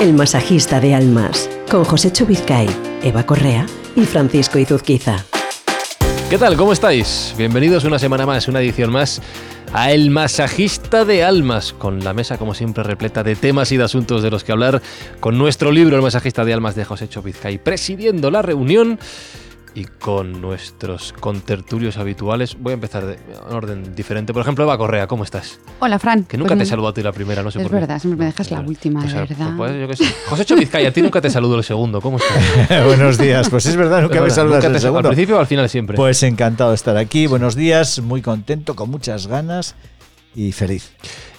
El masajista de almas, con José Chubizcay, Eva Correa y Francisco Izuzquiza. ¿Qué tal? ¿Cómo estáis? Bienvenidos una semana más, una edición más a El Masajista de Almas, con la mesa como siempre repleta de temas y de asuntos de los que hablar, con nuestro libro El Masajista de Almas de José Chubizcay presidiendo la reunión y con nuestros contertulios habituales. Voy a empezar de, en orden diferente. Por ejemplo, Eva Correa, ¿cómo estás? Hola, Fran. Que nunca Pues te saludo a ti la primera, no sé Es por qué. verdad, siempre me dejas la última, Pues, de verdad. pues, yo qué sé. José Chovizcay, a ti nunca te saludo el segundo. ¿Cómo estás? Buenos días. Pues es verdad, nunca Es me verdad, saludas nunca el te segundo. Al principio o al final siempre. Pues encantado de estar aquí. Buenos días, muy contento, con muchas ganas y feliz.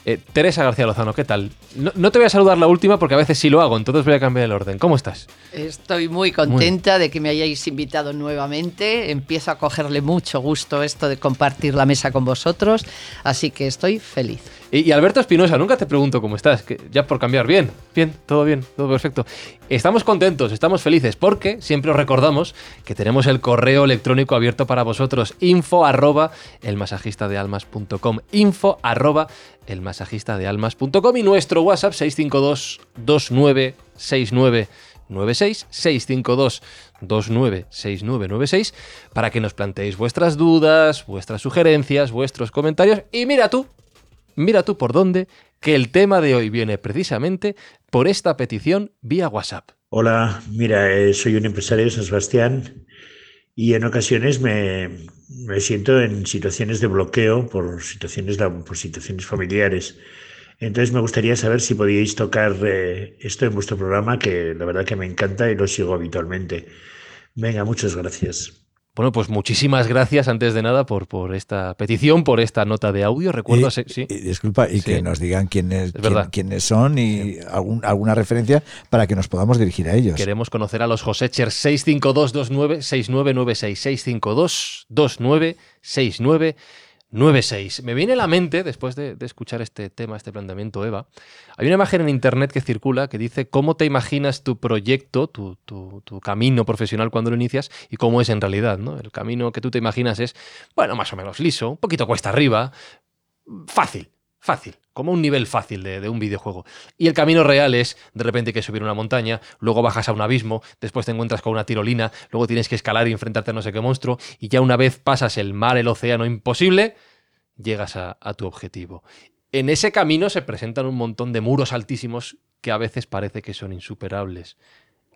Eh, Teresa García Lozano, ¿qué tal? No, no te voy a saludar la última porque a veces sí lo hago, entonces voy a cambiar el orden. ¿Cómo estás? Estoy muy contenta de que me hayáis invitado nuevamente. Empiezo a cogerle mucho gusto esto de compartir la mesa con vosotros, así que estoy feliz. Y, Alberto Espinosa, nunca te pregunto cómo estás, ya por cambiar, bien, bien, todo bien, todo perfecto. Estamos contentos, estamos felices, porque siempre os recordamos que tenemos el correo electrónico abierto para vosotros, info arroba elmasajistadealmas.com, info arroba elmasajistadealmas.com y nuestro WhatsApp 652 2969 96 652 296996 para que nos planteéis vuestras dudas, vuestras sugerencias, vuestros comentarios y mira tú, mira tú por dónde que el tema de hoy viene precisamente por esta petición vía WhatsApp. Hola, mira, eh, soy un empresario de San Sebastián y en ocasiones me, me siento en situaciones de bloqueo por situaciones, por situaciones familiares. Entonces me gustaría saber si podíais tocar eh, esto en vuestro programa, que la verdad que me encanta y lo sigo habitualmente. Venga, muchas gracias. Bueno, pues muchísimas gracias antes de nada por, por esta petición, por esta nota de audio. Recuerdo, Y- sí. y disculpa, y Sí. que nos digan quiénes, quién- quiénes son y algún- alguna referencia para que nos podamos dirigir a ellos. Queremos conocer a los Josechers 652296996 652296996. Me viene a la mente, después de, escuchar este tema, este planteamiento, Eva, hay una imagen en internet que circula que dice cómo te imaginas tu proyecto, tu, tu- tu camino profesional cuando lo inicias y cómo es en realidad. ¿no? El camino que tú te imaginas es, bueno, más o menos liso, un poquito cuesta arriba, fácil, fácil, como un nivel fácil de, un videojuego. Y el camino real es, de repente que subir una montaña, luego bajas a un abismo, después te encuentras con una tirolina, luego tienes que escalar y enfrentarte a no sé qué monstruo, y ya una vez pasas el mar, el océano imposible, llegas a, a tu objetivo. En ese camino se presentan un montón de muros altísimos que a veces parece que son insuperables.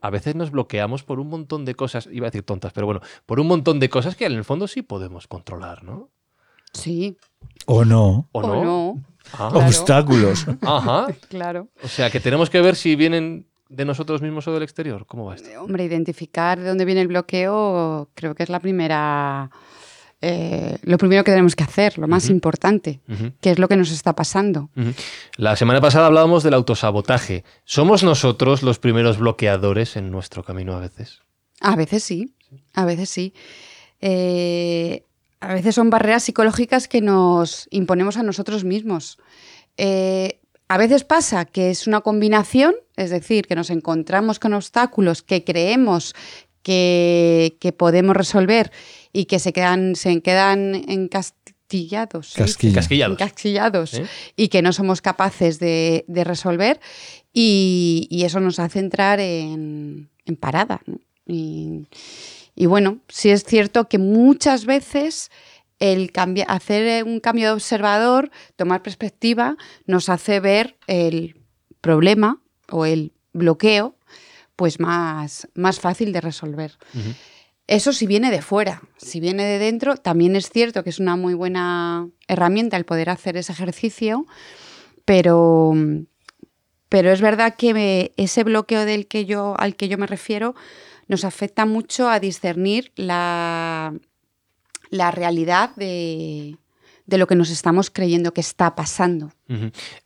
A veces nos bloqueamos por un montón de cosas, iba a decir tontas, pero bueno, por un montón de cosas que en el fondo sí podemos controlar, ¿no? Sí, ¿O no? ¿O o no? no, Ah, Claro. Obstáculos. Ajá. claro. O sea, que tenemos que ver si vienen de nosotros mismos o del exterior. ¿Cómo va esto? Hombre, identificar de dónde viene el bloqueo creo que es la primera... eh, lo primero que tenemos que hacer, lo más importante, Ujú, qué es lo que nos está pasando. La semana pasada hablábamos del autosabotaje. ¿Somos nosotros los primeros bloqueadores en nuestro camino a veces? A veces sí, a veces sí. Eh, a veces son barreras psicológicas que nos imponemos a nosotros mismos. Eh, a veces pasa que es una combinación, es decir, que nos encontramos con obstáculos que creemos que, que podemos resolver y que se quedan, se quedan encastillados. Casquilla. Casquillados. Encasquillados ¿Eh? y que no somos capaces de, de resolver y, y eso nos hace entrar en, en parada. ¿no? Y, y bueno, sí es cierto que muchas veces el hacer un cambio de observador, tomar perspectiva, nos hace ver el problema o el bloqueo pues más, más fácil de resolver. Eso si viene de fuera, si viene de dentro, también es cierto que es una muy buena herramienta el poder hacer ese ejercicio, pero, pero es verdad que me- ese bloqueo del que yo, al que yo me refiero nos afecta mucho a discernir la, la realidad de, de lo que nos estamos creyendo que está pasando.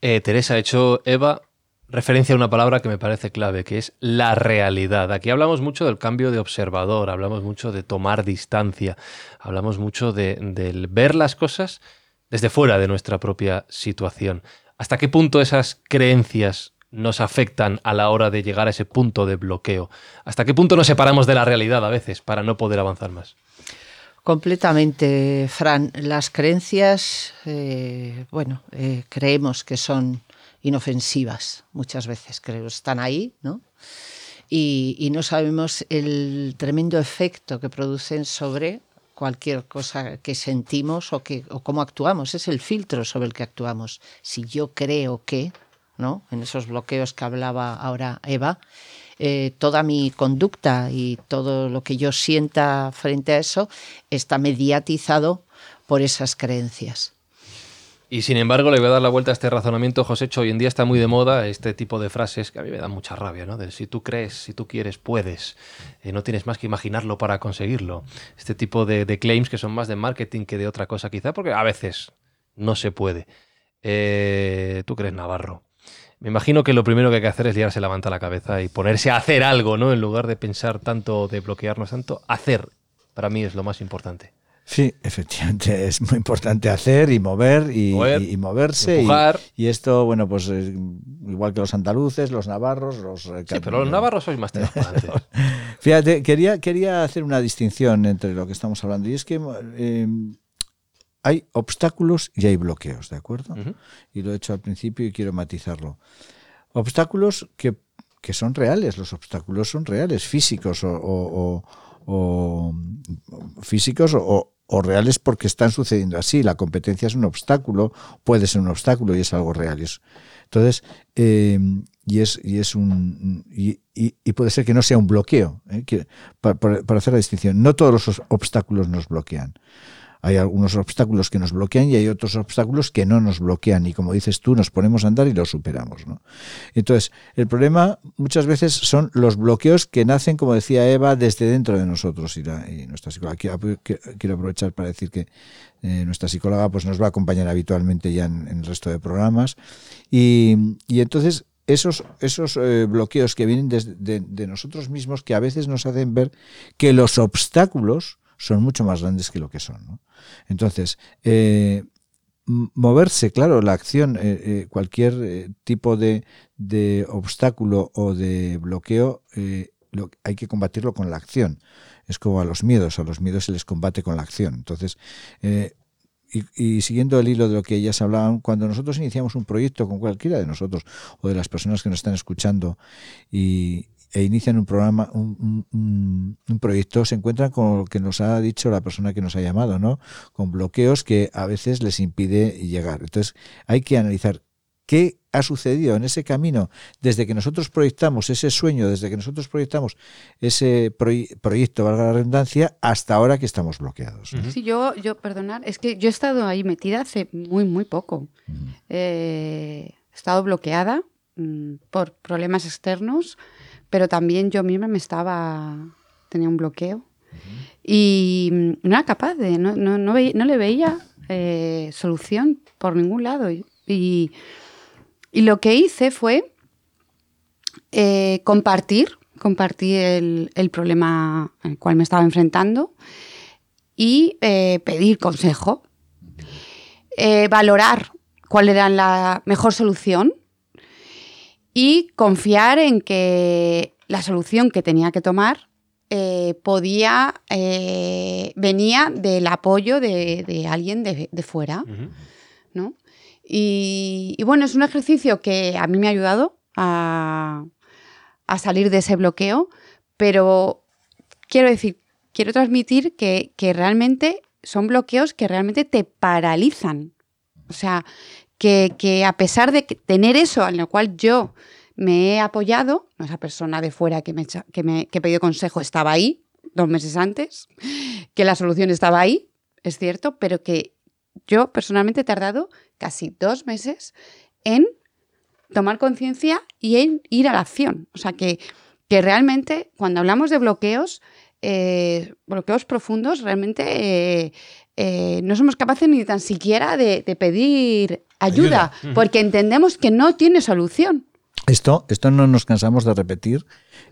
Eh, Teresa, ha hecho Eva referencia a una palabra que me parece clave, que es la realidad. Aquí hablamos mucho del cambio de observador, hablamos mucho de tomar distancia, hablamos mucho de, del ver las cosas desde fuera de nuestra propia situación. ¿Hasta qué punto esas creencias nos afectan a la hora de llegar a ese punto de bloqueo? ¿Hasta qué punto nos separamos de la realidad a veces para no poder avanzar más? Completamente, Fran. Las creencias, eh, bueno, eh, creemos que son inofensivas muchas veces, creo, están ahí, ¿no? Y, no sabemos el tremendo efecto que producen sobre cualquier cosa que sentimos o, que, o cómo actuamos. Es el filtro sobre el que actuamos. Si yo creo que, ¿no? En esos bloqueos que hablaba ahora Eva, eh, toda mi conducta y todo lo que yo sienta frente a eso está mediatizado por esas creencias. Y sin embargo, le voy a dar la vuelta a este razonamiento, José. Hoy en día está muy de moda este tipo de frases que a mí me dan mucha rabia, ¿no? Si tú crees, si tú quieres, puedes. Eh, no tienes más que imaginarlo para conseguirlo. Este tipo de, claims que son más de marketing que de otra cosa, quizá, porque a veces no se puede. Eh, tú crees, Navarro. Me imagino que lo primero que hay que hacer es liarse la manta a la cabeza y ponerse a hacer algo, ¿no? En lugar de pensar tanto, de bloquearnos tanto, hacer. Para mí es lo más importante. Sí, efectivamente, es muy importante hacer y mover y, moverse. Y, esto, bueno, pues igual que los andaluces, los navarros, los... Eh, sí, pero los navarros sois más Fíjate, quería, quería hacer una distinción entre lo que estamos hablando y es que em, hay obstáculos y hay bloqueos, ¿de acuerdo? Y lo he hecho al principio y quiero matizarlo. Obstáculos que, son reales, los obstáculos son reales, físicos o, o físicos o, o reales porque están sucediendo así. La competencia es un obstáculo, puede ser un obstáculo y es algo real. Entonces, eh, y, es, y, es un, y, y, puede ser que no sea un bloqueo, ¿eh? que, para, para, hacer la distinción. No todos los obstáculos nos bloquean hay algunos obstáculos que nos bloquean y hay otros obstáculos que no nos bloquean y como dices tú, nos ponemos a andar y los superamos. ¿no? Entonces, el problema muchas veces son los bloqueos que nacen, como decía Eva, desde dentro de nosotros y, nuestra psicóloga. Quiero, aprovechar para decir que eh, nuestra psicóloga pues, nos va a acompañar habitualmente ya en, el resto de programas y, entonces esos, esos eh, bloqueos que vienen de, de nosotros mismos que a veces nos hacen ver que los obstáculos son mucho más grandes que lo que son. Entonces, eh, moverse, claro, la acción, eh, eh, cualquier tipo de, obstáculo o de bloqueo, hay que combatirlo con la acción. Es como a los miedos, a los miedos se les combate con la acción. Entonces, y, y, siguiendo el hilo de lo que ellas hablaban, cuando nosotros iniciamos un proyecto con cualquiera de nosotros o de las personas que nos están escuchando y, e inician un programa, un, un, proyecto, se encuentran con lo que nos ha dicho la persona que nos ha llamado, ¿no? Con bloqueos que a veces les impide llegar. Entonces, hay que analizar qué ha sucedido en ese camino desde que nosotros proyectamos ese sueño, desde que nosotros proyectamos ese proyecto, valga la redundancia, hasta ahora que estamos bloqueados. Sí, yo, yo, perdonar, es que yo he estado ahí metida hace muy, muy poco. Eh, he estado bloqueada mm, por problemas externos pero también yo misma me estaba, tenía un bloqueo y no era capaz de, no, no, no, le veía eh, solución por ningún lado. Y, y, lo que hice fue eh, compartir, compartir el, el, problema al cual me estaba enfrentando y eh, pedir consejo, valorar cuál era la mejor solución y confiar en que la solución que tenía que tomar eh, podía, eh, venía del apoyo de, alguien de, fuera. ¿no? Y, bueno, es un ejercicio que a mí me ha ayudado a, salir de ese bloqueo, pero quiero decir, quiero transmitir que, que realmente son bloqueos que realmente te paralizan. O sea, que, a pesar de tener eso en lo cual yo me he apoyado, esa persona de fuera que me, que me he pedido consejo estaba ahí dos meses antes, que la solución estaba ahí, es cierto, pero que yo personalmente he tardado casi dos meses en tomar conciencia y en ir a la acción. O sea que, que realmente cuando hablamos de bloqueos, eh, bloqueos profundos, realmente eh, eh, no somos capaces ni tan siquiera de, pedir ayuda, porque entendemos que no tiene solución. Esto, esto no nos cansamos de repetir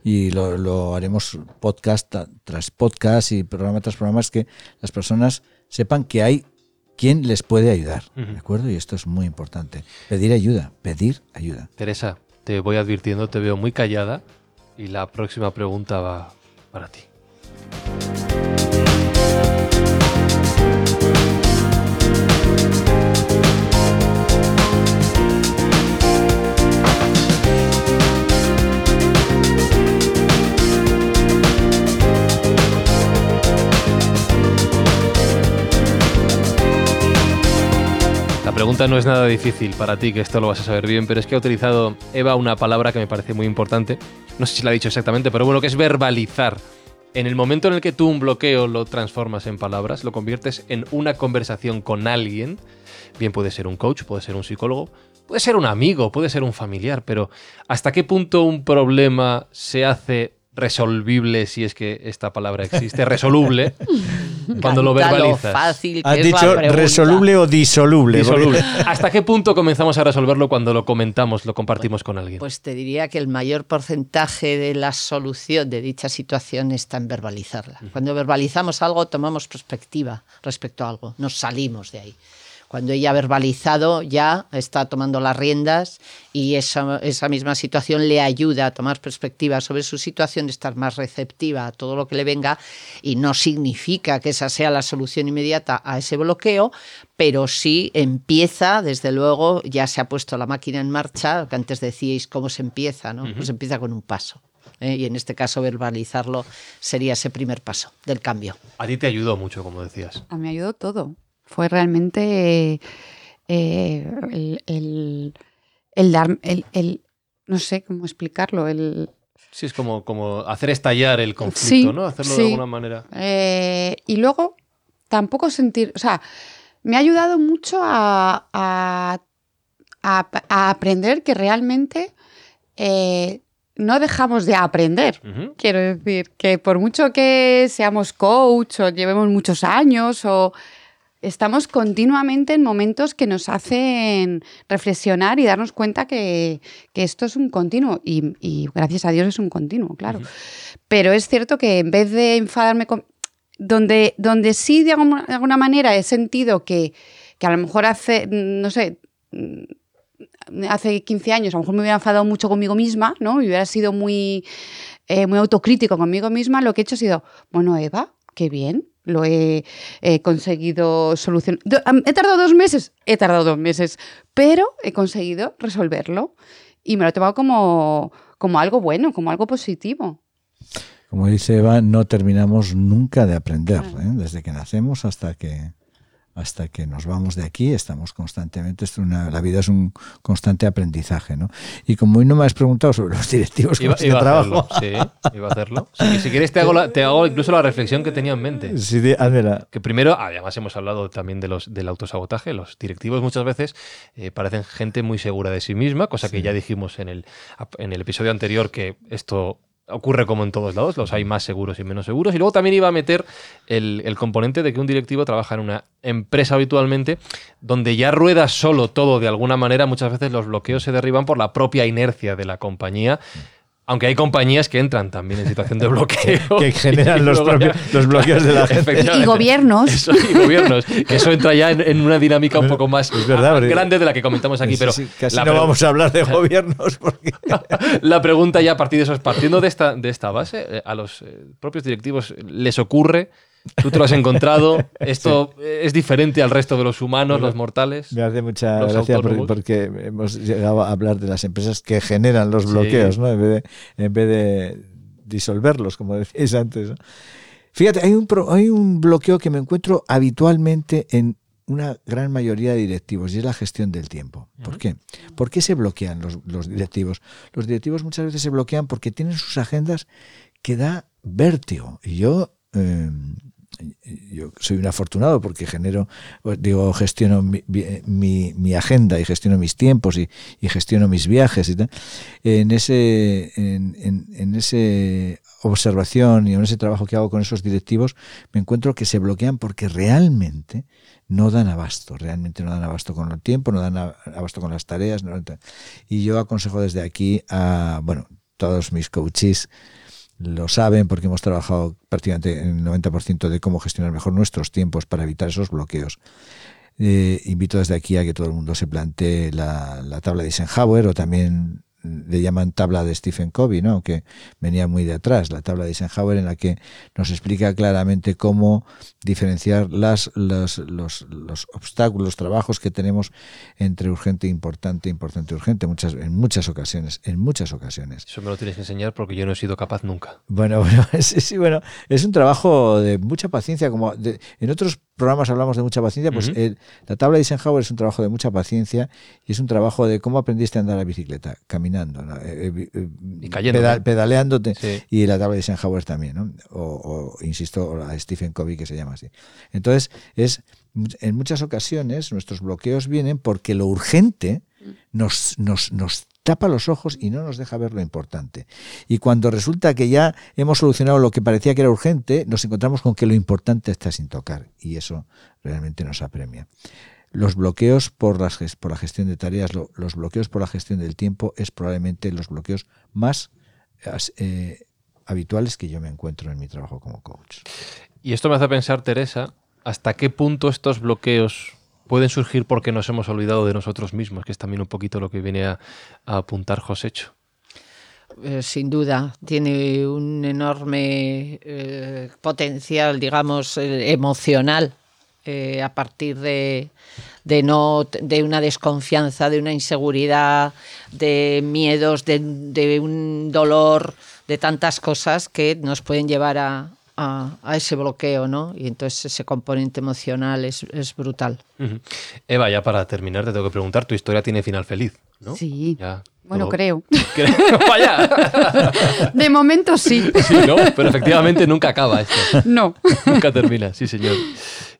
y lo, haremos podcast tras podcast y programa tras programa, es que las personas sepan que hay quien les puede ayudar, ¿de acuerdo? Y esto es muy importante. Pedir ayuda, pedir ayuda. Teresa, te voy advirtiendo, te veo muy callada y la próxima pregunta va para ti. No es nada difícil para ti, que esto lo vas a saber bien, pero es que ha utilizado Eva una palabra que me parece muy importante. No sé si la ha dicho exactamente, pero bueno, que es verbalizar. En el momento en el que tú un bloqueo lo transformas en palabras, lo conviertes en una conversación con alguien, bien puede ser un coach, puede ser un psicólogo, puede ser un amigo, puede ser un familiar, pero ¿hasta qué punto un problema se hace resolvible, si es que esta palabra existe, resoluble, cuando lo verbalizas. fácil que ¿Has es dicho la resoluble o disoluble? Disoluble. ¿Hasta qué punto comenzamos a resolverlo cuando lo comentamos, lo compartimos con alguien? Pues te diría que el mayor porcentaje de la solución de dicha situación está en verbalizarla. Cuando verbalizamos algo, tomamos perspectiva respecto a algo, nos salimos de ahí. Cuando ella ha verbalizado, ya está tomando las riendas y esa, esa misma situación le ayuda a tomar perspectiva sobre su situación, estar más receptiva a todo lo que le venga y no significa que esa sea la solución inmediata a ese bloqueo, pero sí empieza, desde luego, ya se ha puesto la máquina en marcha, que antes decíais cómo se empieza, ¿no? Pues empieza con un paso. ¿eh? Y en este caso verbalizarlo sería ese primer paso del cambio. A ti te ayudó mucho, como decías. A mí me ayudó todo. Fue realmente eh, el, el- el dar, el, el- no sé cómo explicarlo, el, Sí, es como, como hacer estallar el conflicto, Sí, ¿no? Hacerlo sí. de alguna manera. Eh, y luego tampoco sentir, o sea, me ha ayudado mucho a, a- a- a aprender que realmente eh, no dejamos de aprender. Quiero decir que por mucho que seamos coach o llevemos muchos años o estamos continuamente en momentos que nos hacen reflexionar y darnos cuenta que, que esto es un continuo y, y gracias a Dios es un continuo, claro. Pero es cierto que en vez de enfadarme con... Donde, donde sí de alguna, de alguna manera he sentido que, que a lo mejor hace, no sé, mm, hace 15 años a lo mejor me hubiera enfadado mucho conmigo misma, ¿no? Y hubiera sido muy, eh, muy autocrítico conmigo misma, lo que he hecho ha sido, bueno, Eva, qué bien, lo he, he conseguido solucionar. ¿He tardado dos meses? He tardado dos meses, pero he conseguido resolverlo y me lo he tomado como, como algo bueno, como algo positivo. Como dice Eva, no terminamos nunca de aprender, ¿eh? desde que nacemos hasta que hasta que nos vamos de aquí, estamos constantemente, es una, la vida es un constante aprendizaje, ¿no? Y como hoy no me has preguntado sobre los directivos Iba, a trabajo, hacerlo, sí, iba a hacerlo. Sí, si quieres te hago, la- te hago incluso la reflexión que tenía en mente. sí, házmela. Que primero, además hemos hablado también de los, del autosabotaje. Los directivos muchas veces eh, parecen gente muy segura de sí misma, cosa que ya dijimos en el, en el episodio anterior que esto ocurre como en todos lados, los hay más seguros y menos seguros. Y luego también iba a meter el, el componente de que un directivo trabaja en una empresa habitualmente donde ya rueda solo todo de alguna manera. Muchas veces los bloqueos se derriban por la propia inercia de la compañía. Aunque hay compañías que entran también en situación de bloqueo. que generan los, propios, los bloqueos de la gente. Y, gobiernos. Eso, y gobiernos. Que eso entra ya en, en una dinámica un poco más Es verdad, porque- grande de la que comentamos aquí. Pero sí, casi la, no vamos a hablar de gobiernos porque la pregunta ya a partir de eso es, partiendo de esta, de esta base, eh, a los eh, propios directivos les ocurre, tú te lo has encontrado, esto es diferente al resto de los humanos, los mortales. me hace mucha gracia porque, hemos llegado a hablar de las empresas que generan los Sí. bloqueos, ¿no? En vez de, en vez de disolverlos, como decíais antes. ¿no? Fíjate, hay un, pro- hay un bloqueo que me encuentro habitualmente en una gran mayoría de directivos y es la gestión del tiempo. ¿Por qué? ¿Por qué se bloquean los, los directivos? Los directivos muchas veces se bloquean porque tienen sus agendas que da vértigo. Y yo, eh, yo soy un afortunado porque genero, pues, digo, gestiono mi, mi- agenda y gestiono mis tiempos y, y gestiono mis viajes y tal. En ese, en, en- en ese observación y en ese trabajo que hago con esos directivos, me encuentro que se bloquean porque realmente no dan abasto, realmente no dan abasto con el tiempo, no dan abasto con las tareas. no y yo aconsejo desde aquí a, bueno, todos mis coaches lo saben porque hemos trabajado prácticamente en el 90% de cómo gestionar mejor nuestros tiempos para evitar esos bloqueos. Eh, invito desde aquí a que todo el mundo se plantee la, la tabla de Eisenhower o también le llaman tabla de Stephen Covey, ¿no? que venía muy de atrás, la tabla de Eisenhower en la que nos explica claramente cómo diferenciar las, los, los, los obstáculos, los trabajos que tenemos entre urgente, importante, importante, urgente, muchas, en muchas ocasiones, en muchas ocasiones. Eso me lo tienes que enseñar porque yo no he sido capaz nunca. Bueno, bueno, sí, sí, bueno, es un trabajo de mucha paciencia, como de- en otros programas hablamos de mucha paciencia, pues la tabla de Eisenhower es un trabajo de mucha paciencia y es un trabajo de cómo aprendiste a andar a bicicleta, caminando, eh, eh, y cayendo, pedaleándote, y la tabla de Eisenhower también, ¿no? o, insisto, o la de Stephen Covey que se llama así. Entonces, es en muchas ocasiones nuestros bloqueos vienen porque lo urgente nos, nos, nos tapa los ojos y no nos deja ver lo importante. Y cuando resulta que ya hemos solucionado lo que parecía que era urgente, nos encontramos con que lo importante está sin tocar y eso realmente nos apremia. Los bloqueos por, las, por la gestión de tareas, los bloqueos por la gestión del tiempo es probablemente los bloqueos más eh, habituales que yo me encuentro en mi trabajo como coach. Y esto me hace pensar, Teresa, hasta qué punto estos bloqueos pueden surgir porque nos hemos olvidado de nosotros mismos, que es también un poquito lo que viene a, apuntar Josécho. Eh, sin duda, tiene un enorme eh, potencial, digamos, eh, emocional a partir de, no, de una desconfianza, de una inseguridad, de miedos, de un dolor, de tantas cosas que nos pueden llevar a, a, ese bloqueo, ¿no? Y entonces ese componente emocional es, brutal. Eva, ya para terminar, te tengo que preguntar, tu historia tiene final feliz, ¿no? Sí. bueno, creo. Vaya. De momento sí. Sí, ¿no? Pero efectivamente nunca acaba esto. No. Nunca termina, sí, señor.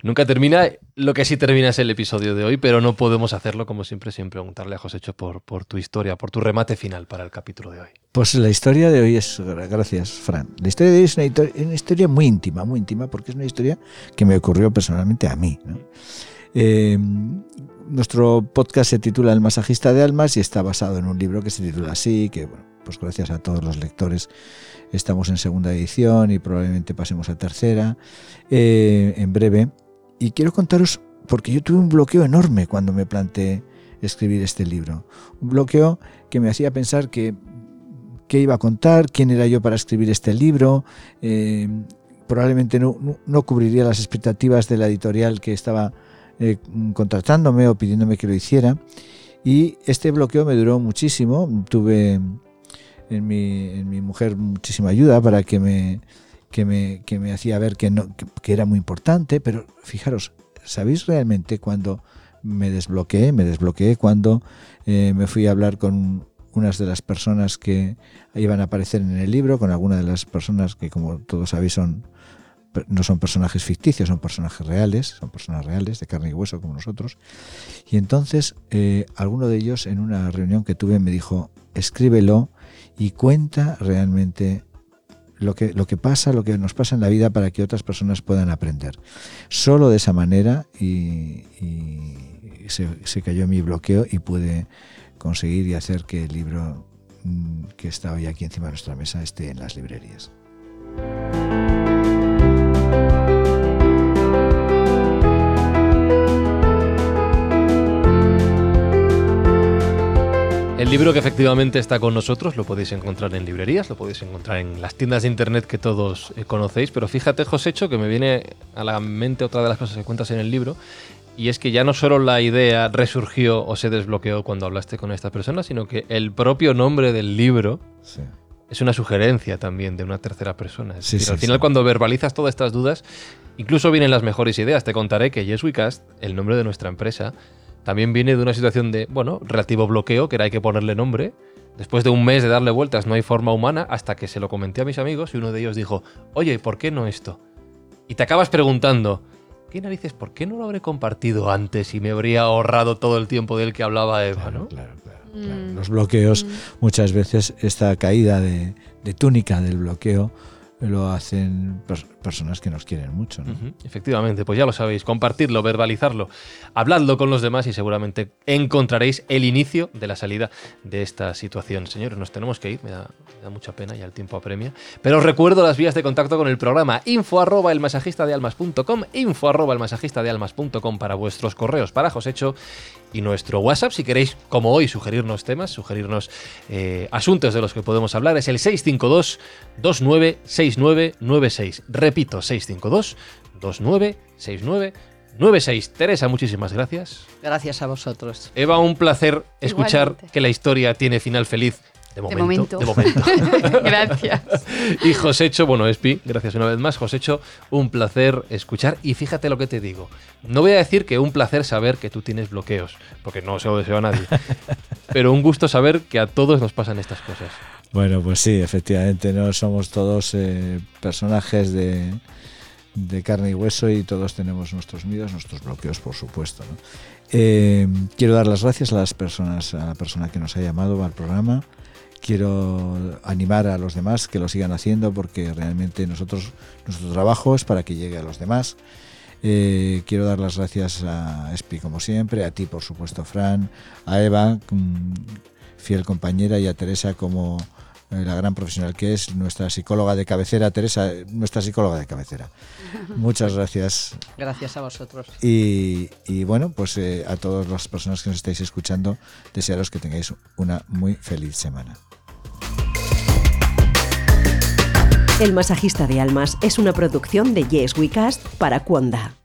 Nunca termina. Lo que sí termina es el episodio de hoy, pero no podemos hacerlo, como siempre, sin preguntarle a Josécho por, por tu historia, por tu remate final para el capítulo de hoy. Pues la historia de hoy es, gracias, Fran. La historia de hoy es una, historia muy íntima, muy íntima, porque es una historia que me ocurrió personalmente a mí. Eh, nuestro podcast se titula El masajista de almas y está basado en un libro que se titula así, que bueno, pues gracias a todos los lectores estamos en segunda edición y probablemente pasemos a tercera eh, en breve. Y quiero contaros, porque yo tuve un bloqueo enorme cuando me planteé escribir este libro. Un bloqueo que me hacía pensar que qué iba a contar, quién era yo para escribir este libro. Eh, probablemente no, no, cubriría las expectativas de la editorial que estaba eh, contratándome o pidiéndome que lo hiciera. Y este bloqueo me duró muchísimo. Tuve en mi, en mi mujer muchísima ayuda para que me, que me, que me hacía ver que, no, que, era muy importante, pero fijaros, ¿sabéis realmente cuando me desbloqueé? Me desbloqueé cuando eh, me fui a hablar con unas de las personas que iban a aparecer en el libro, con algunas de las personas que, como todos sabéis, son no son personajes ficticios, son personajes reales, son personas reales, de carne y hueso como nosotros. Y entonces, eh, alguno de ellos en una reunión que tuve me dijo, escríbelo y cuenta realmente lo que, lo que pasa, lo que nos pasa en la vida para que otras personas puedan aprender. Solo de esa manera y, se, cayó mi bloqueo y pude conseguir y hacer que el libro mm, que está hoy aquí encima de nuestra mesa esté en las librerías. El libro que efectivamente está con nosotros lo podéis encontrar en librerías, lo podéis encontrar en las tiendas de internet que todos eh, conocéis, pero fíjate, Josécho, que me viene a la mente otra de las cosas que cuentas en el libro, y es que ya no solo la idea resurgió o se desbloqueó cuando hablaste con esta persona, sino que el propio nombre del libro es una sugerencia también de una tercera persona. al final, cuando verbalizas todas estas dudas, incluso vienen las mejores ideas. Te contaré que Yes el nombre de nuestra empresa, también viene de una situación de, bueno, relativo bloqueo, que era hay que ponerle nombre. Después de un mes de darle vueltas, no hay forma humana, hasta que se lo comenté a mis amigos y uno de ellos dijo, oye, ¿por qué no esto? Y te acabas preguntando, ¿qué narices, por qué no lo habré compartido antes y me habría ahorrado todo el tiempo del que hablaba Eva, ¿no? Claro, claro, mm. Los bloqueos, mm. muchas veces esta caída de, de túnica del bloqueo lo hacen personas que nos quieren mucho. Efectivamente, pues ya lo sabéis, compartidlo, verbalizarlo, habladlo con los demás y seguramente encontraréis el inicio de la salida de esta situación. Señores, nos tenemos que ir, me da, mucha pena, ya el tiempo apremia. Pero os recuerdo las vías de contacto con el programa info arroba el masajista de almas.com, info arroba el masajista de almas.com para vuestros correos para Josecho y nuestro WhatsApp, si queréis, como hoy, sugerirnos temas, sugerirnos eh, asuntos de los que podemos hablar, es el 652 296996. Repito, 652 296996. Teresa, muchísimas gracias. Gracias a vosotros. Eva, un placer escuchar que la historia tiene final feliz De momento. De momento. gracias. Y Josécho, bueno, Espi, gracias una vez más. Josécho, un placer escuchar. Y fíjate lo que te digo. No voy a decir que un placer saber que tú tienes bloqueos, porque no se lo deseo a nadie. pero un gusto saber que a todos nos pasan estas cosas. Bueno, pues sí, efectivamente, no somos todos eh, personajes de, de, carne y hueso y todos tenemos nuestros miedos, nuestros bloqueos, por supuesto. Eh, quiero dar las gracias a las personas, a la persona que nos ha llamado al programa. Quiero animar a los demás que lo sigan haciendo porque realmente nosotros nuestro trabajo es para que llegue a los demás. Eh, quiero dar las gracias a Espi como siempre, a ti por supuesto Fran, a Eva, mm, fiel compañera, y a Teresa como la gran profesional que es, nuestra psicóloga de cabecera, Teresa, nuestra psicóloga de cabecera. Muchas gracias. Gracias a vosotros. Y, bueno, pues eh, a todas las personas que nos estáis escuchando, desearos que tengáis una muy feliz semana. El masajista de almas es una producción de Yes We Cast para Cuonda.